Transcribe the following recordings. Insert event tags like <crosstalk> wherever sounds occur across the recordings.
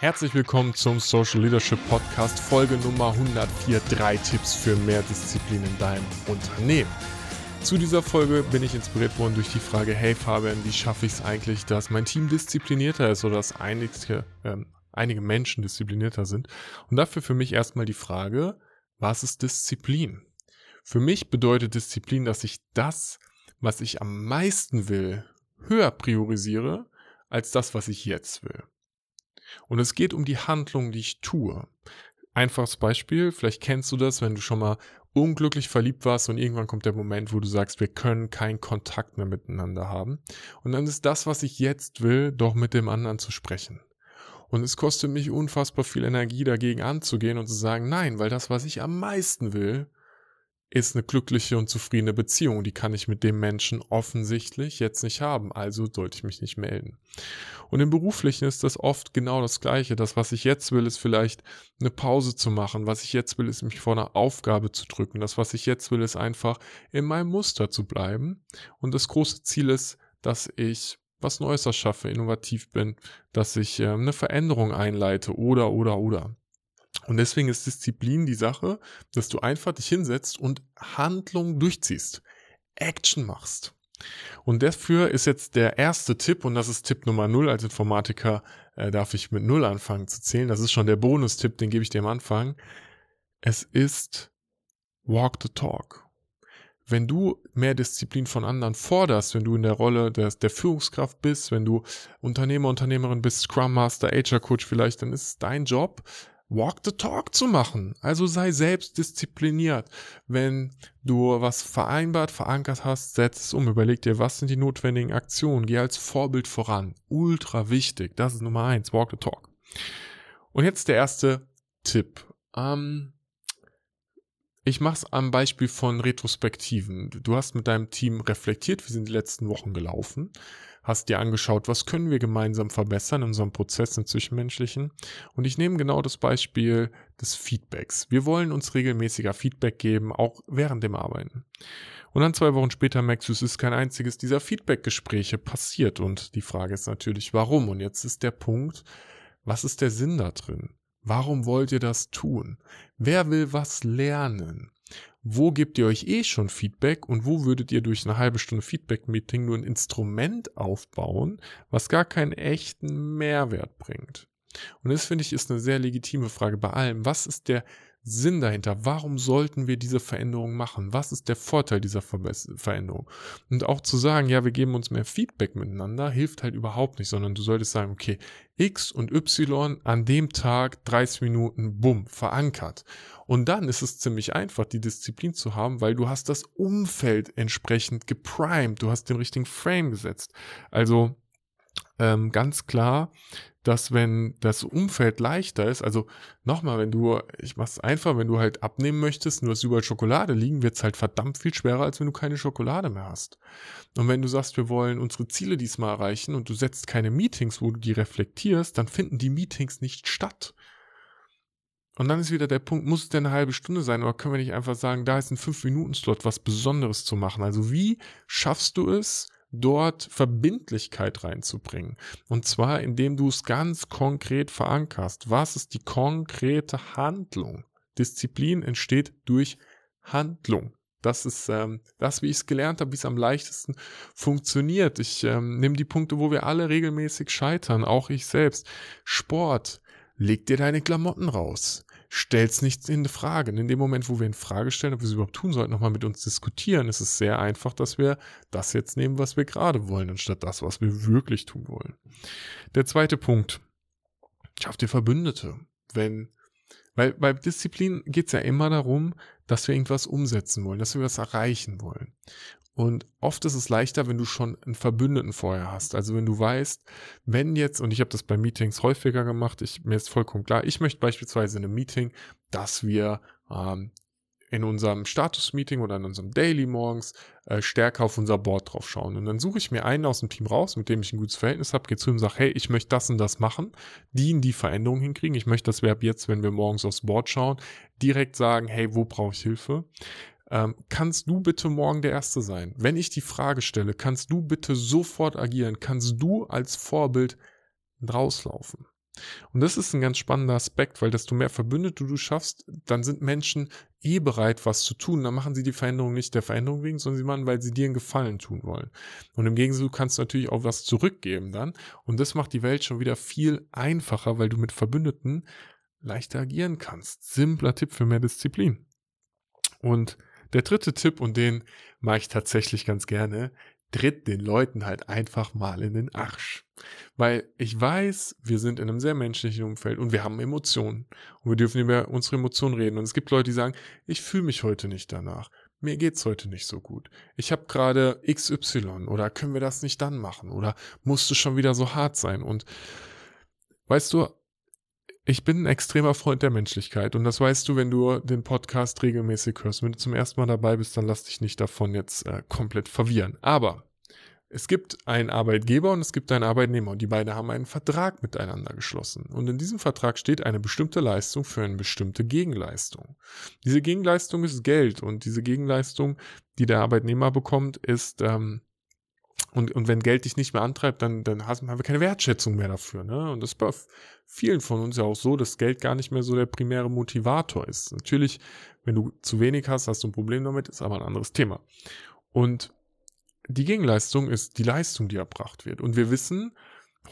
Herzlich willkommen zum Social Leadership Podcast, Folge Nummer 104, drei Tipps für mehr Disziplin in deinem Unternehmen. Zu dieser Folge bin ich inspiriert worden durch die Frage, hey Fabian, wie schaffe ich es eigentlich, dass mein Team disziplinierter ist oder dass einige, äh, einige Menschen disziplinierter sind? Und dafür für mich erstmal die Frage, was ist Disziplin? Für mich bedeutet Disziplin, dass ich das, was ich am meisten will, höher priorisiere als das, was ich jetzt will. Und es geht um die Handlung, die ich tue. Einfaches Beispiel, vielleicht kennst du das, wenn du schon mal unglücklich verliebt warst und irgendwann kommt der Moment, wo du sagst, wir können keinen Kontakt mehr miteinander haben. Und dann ist das, was ich jetzt will, doch mit dem anderen zu sprechen. Und es kostet mich unfassbar viel Energie, dagegen anzugehen und zu sagen, nein, weil das, was ich am meisten will, ist eine glückliche und zufriedene Beziehung. Die kann ich mit dem Menschen offensichtlich jetzt nicht haben. Also sollte ich mich nicht melden. Und im Beruflichen ist das oft genau das Gleiche. Das, was ich jetzt will, ist vielleicht eine Pause zu machen. Was ich jetzt will, ist mich vor einer Aufgabe zu drücken. Das, was ich jetzt will, ist einfach in meinem Muster zu bleiben. Und das große Ziel ist, dass ich was Neues erschaffe, innovativ bin, dass ich äh, eine Veränderung einleite oder, oder, oder. Und deswegen ist Disziplin die Sache, dass du einfach dich hinsetzt und Handlung durchziehst. Action machst. Und dafür ist jetzt der erste Tipp, und das ist Tipp Nummer null. Als Informatiker äh, darf ich mit null anfangen zu zählen. Das ist schon der Bonustipp, den gebe ich dir am Anfang. Es ist Walk the Talk. Wenn du mehr Disziplin von anderen forderst, wenn du in der Rolle der, der Führungskraft bist, wenn du Unternehmer, Unternehmerin bist, Scrum Master, HR Coach vielleicht, dann ist es dein Job, Walk the Talk zu machen. Also sei selbst diszipliniert. Wenn du was vereinbart, verankert hast, setz es um. Überleg dir, was sind die notwendigen Aktionen. Geh als Vorbild voran. Ultra wichtig. Das ist Nummer eins. Walk the Talk. Und jetzt der erste Tipp. Ähm, ich mache es am Beispiel von Retrospektiven. Du hast mit deinem Team reflektiert, wie sind die letzten Wochen gelaufen hast dir angeschaut, was können wir gemeinsam verbessern in unserem Prozess im Zwischenmenschlichen. Und ich nehme genau das Beispiel des Feedbacks. Wir wollen uns regelmäßiger Feedback geben, auch während dem Arbeiten. Und dann zwei Wochen später merkst du, es ist kein einziges dieser Feedback-Gespräche passiert. Und die Frage ist natürlich, warum? Und jetzt ist der Punkt, was ist der Sinn da drin? Warum wollt ihr das tun? Wer will was lernen? wo gebt ihr euch eh schon Feedback und wo würdet ihr durch eine halbe Stunde Feedback-Meeting nur ein Instrument aufbauen, was gar keinen echten Mehrwert bringt. Und das finde ich ist eine sehr legitime Frage bei allem. Was ist der Sinn dahinter? Warum sollten wir diese Veränderung machen? Was ist der Vorteil dieser Veränderung? Und auch zu sagen, ja, wir geben uns mehr Feedback miteinander, hilft halt überhaupt nicht, sondern du solltest sagen, okay, X und Y an dem Tag 30 Minuten, bumm, verankert. Und dann ist es ziemlich einfach, die Disziplin zu haben, weil du hast das Umfeld entsprechend geprimed, du hast den richtigen Frame gesetzt. Also ähm, ganz klar, dass wenn das Umfeld leichter ist, also nochmal, wenn du, ich mach's einfach, wenn du halt abnehmen möchtest, nur hast überall Schokolade liegen, wird's halt verdammt viel schwerer, als wenn du keine Schokolade mehr hast. Und wenn du sagst, wir wollen unsere Ziele diesmal erreichen und du setzt keine Meetings, wo du die reflektierst, dann finden die Meetings nicht statt. Und dann ist wieder der Punkt, muss es denn eine halbe Stunde sein oder können wir nicht einfach sagen, da ist ein 5-Minuten-Slot, was Besonderes zu machen? Also wie schaffst du es, dort Verbindlichkeit reinzubringen. Und zwar, indem du es ganz konkret verankerst. Was ist die konkrete Handlung? Disziplin entsteht durch Handlung. Das ist ähm, das, wie ich es gelernt habe, wie es am leichtesten funktioniert. Ich ähm, nehme die Punkte, wo wir alle regelmäßig scheitern, auch ich selbst. Sport, leg dir deine Klamotten raus stell's nicht in Frage. In dem Moment, wo wir in Frage stellen, ob wir es überhaupt tun sollten, nochmal mit uns diskutieren, ist es sehr einfach, dass wir das jetzt nehmen, was wir gerade wollen, anstatt das, was wir wirklich tun wollen. Der zweite Punkt. Schaff dir Verbündete. Wenn, weil bei Disziplin geht's ja immer darum, dass wir irgendwas umsetzen wollen, dass wir was erreichen wollen. Und oft ist es leichter, wenn du schon einen Verbündeten vorher hast. Also wenn du weißt, wenn jetzt, und ich habe das bei Meetings häufiger gemacht, ich, mir ist vollkommen klar, ich möchte beispielsweise in einem Meeting, dass wir ähm, in unserem Status-Meeting oder in unserem Daily morgens äh, stärker auf unser Board drauf schauen. Und dann suche ich mir einen aus dem Team raus, mit dem ich ein gutes Verhältnis habe, gehe zu ihm und sage, hey, ich möchte das und das machen, die in die Veränderung hinkriegen. Ich möchte, dass wir ab jetzt, wenn wir morgens aufs Board schauen, direkt sagen, hey, wo brauche ich Hilfe? ähm, kannst du bitte morgen der Erste sein? Wenn ich die Frage stelle, kannst du bitte sofort agieren? Kannst du als Vorbild rauslaufen? Und das ist ein ganz spannender Aspekt, weil desto mehr Verbündete du schaffst, dann sind Menschen eh bereit, was zu tun. Dann machen sie die Veränderung nicht der Veränderung wegen, sondern sie machen, weil sie dir einen Gefallen tun wollen. Und im Gegensatz kannst du natürlich auch was zurückgeben dann. Und das macht die Welt schon wieder viel einfacher, weil du mit Verbündeten leichter agieren kannst. Simpler Tipp für mehr Disziplin. Und der dritte Tipp, und den mache ich tatsächlich ganz gerne, tritt den Leuten halt einfach mal in den Arsch. Weil ich weiß, wir sind in einem sehr menschlichen Umfeld und wir haben Emotionen. Und wir dürfen über unsere Emotionen reden. Und es gibt Leute, die sagen, ich fühle mich heute nicht danach. Mir geht's heute nicht so gut. Ich habe gerade XY oder können wir das nicht dann machen? Oder musst du schon wieder so hart sein? Und weißt du, ich bin ein extremer Freund der Menschlichkeit und das weißt du, wenn du den Podcast regelmäßig hörst. Wenn du zum ersten Mal dabei bist, dann lass dich nicht davon jetzt äh, komplett verwirren. Aber es gibt einen Arbeitgeber und es gibt einen Arbeitnehmer und die beiden haben einen Vertrag miteinander geschlossen. Und in diesem Vertrag steht eine bestimmte Leistung für eine bestimmte Gegenleistung. Diese Gegenleistung ist Geld und diese Gegenleistung, die der Arbeitnehmer bekommt, ist ähm, und, und wenn Geld dich nicht mehr antreibt, dann, dann haben wir keine Wertschätzung mehr dafür. Ne? Und das ist bei vielen von uns ja auch so, dass Geld gar nicht mehr so der primäre Motivator ist. Natürlich, wenn du zu wenig hast, hast du ein Problem damit, ist aber ein anderes Thema. Und die Gegenleistung ist die Leistung, die erbracht wird. Und wir wissen,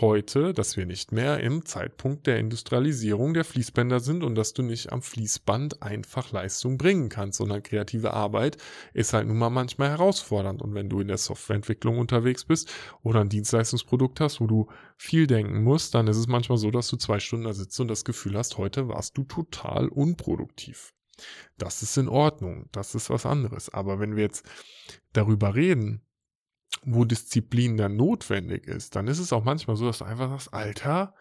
heute, dass wir nicht mehr im Zeitpunkt der Industrialisierung der Fließbänder sind und dass du nicht am Fließband einfach Leistung bringen kannst, sondern kreative Arbeit ist halt nun mal manchmal herausfordernd. Und wenn du in der Softwareentwicklung unterwegs bist oder ein Dienstleistungsprodukt hast, wo du viel denken musst, dann ist es manchmal so, dass du zwei Stunden da sitzt und das Gefühl hast, heute warst du total unproduktiv. Das ist in Ordnung, das ist was anderes. Aber wenn wir jetzt darüber reden, wo Disziplin dann notwendig ist, dann ist es auch manchmal so, dass du einfach sagst, Alter,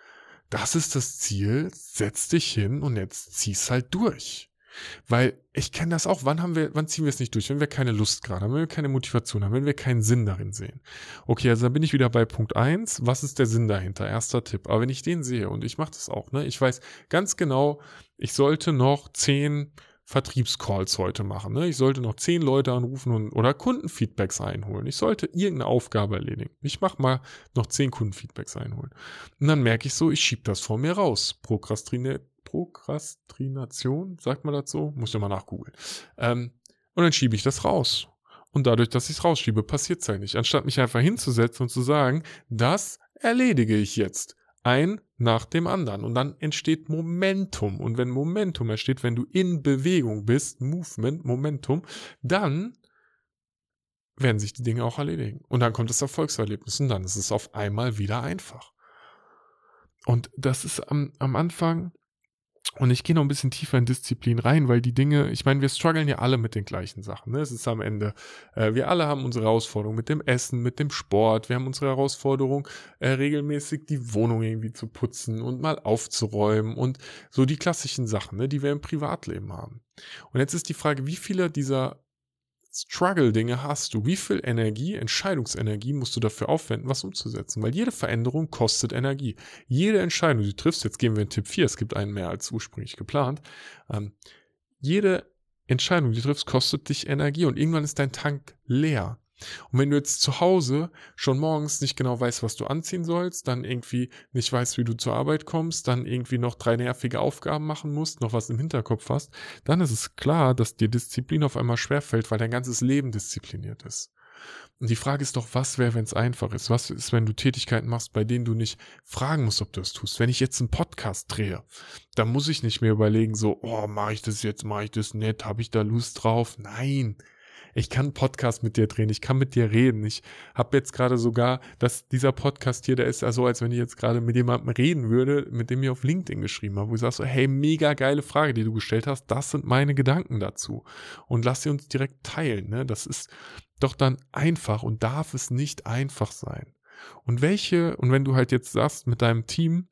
das ist das Ziel, setz dich hin und jetzt zieh's halt durch. Weil ich kenne das auch. Wann haben wir, wann ziehen wir es nicht durch? Wenn wir keine Lust gerade haben, wenn wir keine Motivation haben, wenn wir keinen Sinn darin sehen. Okay, also dann bin ich wieder bei Punkt eins. Was ist der Sinn dahinter? Erster Tipp. Aber wenn ich den sehe und ich mache das auch, ne, ich weiß ganz genau, ich sollte noch zehn Vertriebscalls heute machen. Ne? Ich sollte noch zehn Leute anrufen und, oder Kundenfeedbacks einholen. Ich sollte irgendeine Aufgabe erledigen. Ich mache mal noch zehn Kundenfeedbacks einholen. Und dann merke ich so, ich schiebe das vor mir raus. Prokrastine, Prokrastination, sagt man so? Muss ich mal nachgoogeln. Ähm, und dann schiebe ich das raus. Und dadurch, dass ich es rausschiebe, passiert es halt nicht. Anstatt mich einfach hinzusetzen und zu sagen, das erledige ich jetzt ein nach dem anderen. Und dann entsteht Momentum. Und wenn Momentum entsteht, wenn du in Bewegung bist, Movement, Momentum, dann werden sich die Dinge auch erledigen. Und dann kommt das Erfolgserlebnis und dann ist es auf einmal wieder einfach. Und das ist am, am Anfang und ich gehe noch ein bisschen tiefer in Disziplin rein, weil die Dinge, ich meine, wir strugglen ja alle mit den gleichen Sachen. Ne? Es ist am Ende, äh, wir alle haben unsere Herausforderung mit dem Essen, mit dem Sport. Wir haben unsere Herausforderung, äh, regelmäßig die Wohnung irgendwie zu putzen und mal aufzuräumen und so die klassischen Sachen, ne, die wir im Privatleben haben. Und jetzt ist die Frage, wie viele dieser Struggle-Dinge hast du? Wie viel Energie, Entscheidungsenergie musst du dafür aufwenden, was umzusetzen? Weil jede Veränderung kostet Energie. Jede Entscheidung, die du triffst, jetzt gehen wir in Tipp 4, es gibt einen mehr als ursprünglich geplant, ähm, jede Entscheidung, die du triffst, kostet dich Energie und irgendwann ist dein Tank leer. Und wenn du jetzt zu Hause schon morgens nicht genau weißt, was du anziehen sollst, dann irgendwie nicht weißt, wie du zur Arbeit kommst, dann irgendwie noch drei nervige Aufgaben machen musst, noch was im Hinterkopf hast, dann ist es klar, dass dir Disziplin auf einmal schwerfällt, weil dein ganzes Leben diszipliniert ist. Und die Frage ist doch, was wäre, wenn es einfach ist? Was ist, wenn du Tätigkeiten machst, bei denen du nicht fragen musst, ob du es tust? Wenn ich jetzt einen Podcast drehe, dann muss ich nicht mehr überlegen, so, oh, mache ich das jetzt, mache ich das nett, habe ich da Lust drauf? Nein, ich kann Podcast mit dir drehen, ich kann mit dir reden. Ich habe jetzt gerade sogar, dass dieser Podcast hier, der ist ja so, als wenn ich jetzt gerade mit jemandem reden würde, mit dem ich auf LinkedIn geschrieben habe, wo ich sage so, hey, mega geile Frage, die du gestellt hast, das sind meine Gedanken dazu. Und lass sie uns direkt teilen. Ne? Das ist doch dann einfach und darf es nicht einfach sein. Und welche, und wenn du halt jetzt sagst mit deinem Team,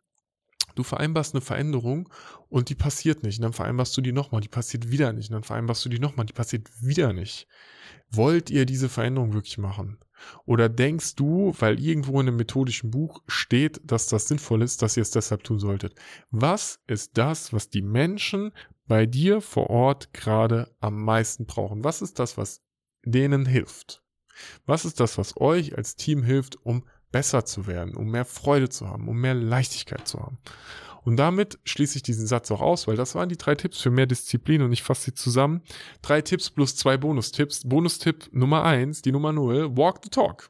Du vereinbarst eine Veränderung und die passiert nicht. Und dann vereinbarst du die nochmal, die passiert wieder nicht. Und dann vereinbarst du die nochmal, die passiert wieder nicht. Wollt ihr diese Veränderung wirklich machen? Oder denkst du, weil irgendwo in einem methodischen Buch steht, dass das sinnvoll ist, dass ihr es deshalb tun solltet? Was ist das, was die Menschen bei dir vor Ort gerade am meisten brauchen? Was ist das, was denen hilft? Was ist das, was euch als Team hilft, um besser zu werden, um mehr Freude zu haben, um mehr Leichtigkeit zu haben. Und damit schließe ich diesen Satz auch aus, weil das waren die drei Tipps für mehr Disziplin und ich fasse sie zusammen. Drei Tipps plus zwei Bonustipps. Bonustipp Nummer eins, die Nummer null, walk the talk.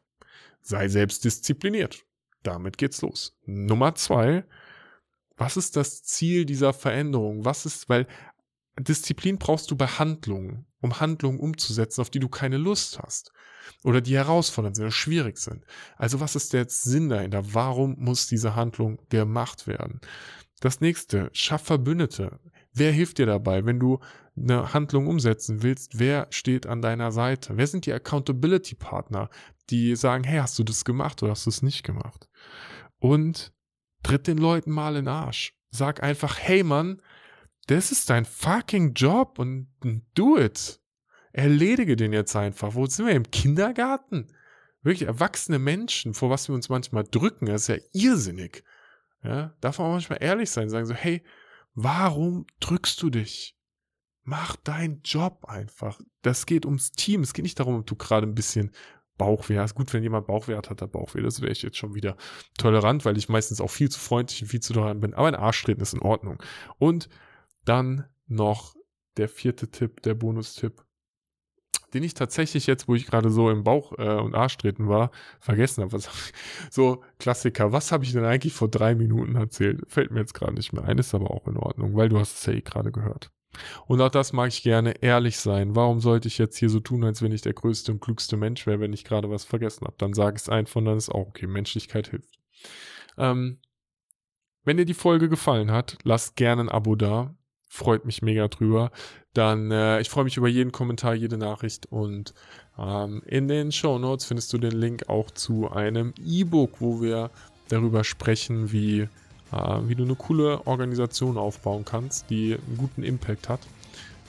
Sei selbst diszipliniert. Damit geht's los. Nummer zwei, was ist das Ziel dieser Veränderung? Was ist, weil Disziplin brauchst du bei Handlungen, um Handlungen umzusetzen, auf die du keine Lust hast. Oder die herausfordernd sind oder schwierig sind. Also was ist der Sinn dahinter? Warum muss diese Handlung gemacht werden? Das nächste, schaff Verbündete. Wer hilft dir dabei, wenn du eine Handlung umsetzen willst? Wer steht an deiner Seite? Wer sind die Accountability Partner, die sagen, hey, hast du das gemacht oder hast du es nicht gemacht? Und tritt den Leuten mal in den Arsch. Sag einfach, hey Mann, das ist dein fucking Job und do it. Erledige den jetzt einfach. Wo sind wir? Im Kindergarten? Wirklich erwachsene Menschen, vor was wir uns manchmal drücken, das ist ja irrsinnig. Ja, darf man manchmal ehrlich sein, sagen so, hey, warum drückst du dich? Mach deinen Job einfach. Das geht ums Team. Es geht nicht darum, ob du gerade ein bisschen Bauchweh hast. Gut, wenn jemand Bauchweh hat, hat er Bauchweh. Das wäre ich jetzt schon wieder tolerant, weil ich meistens auch viel zu freundlich und viel zu tolerant bin. Aber ein Arschtreten ist in Ordnung. Und dann noch der vierte Tipp, der Bonustipp, den ich tatsächlich jetzt, wo ich gerade so im Bauch äh, und Arsch treten war, vergessen habe. <laughs> so Klassiker, was habe ich denn eigentlich vor drei Minuten erzählt? Fällt mir jetzt gerade nicht mehr ein, ist aber auch in Ordnung, weil du hast es ja eh gerade gehört. Und auch das mag ich gerne ehrlich sein. Warum sollte ich jetzt hier so tun, als wenn ich der größte und klügste Mensch wäre, wenn ich gerade was vergessen habe? Dann sage ich es einfach und dann ist auch okay. Menschlichkeit hilft. Ähm, wenn dir die Folge gefallen hat, lass gerne ein Abo da freut mich mega drüber. Dann, äh, ich freue mich über jeden Kommentar, jede Nachricht und ähm, in den Show Notes findest du den Link auch zu einem E-Book, wo wir darüber sprechen, wie, äh, wie du eine coole Organisation aufbauen kannst, die einen guten Impact hat.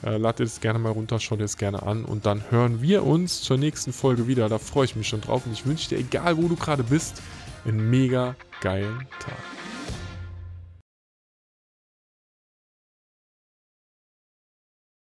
Äh, lad dir das gerne mal runter, schau dir das gerne an und dann hören wir uns zur nächsten Folge wieder. Da freue ich mich schon drauf und ich wünsche dir, egal wo du gerade bist, einen mega geilen Tag.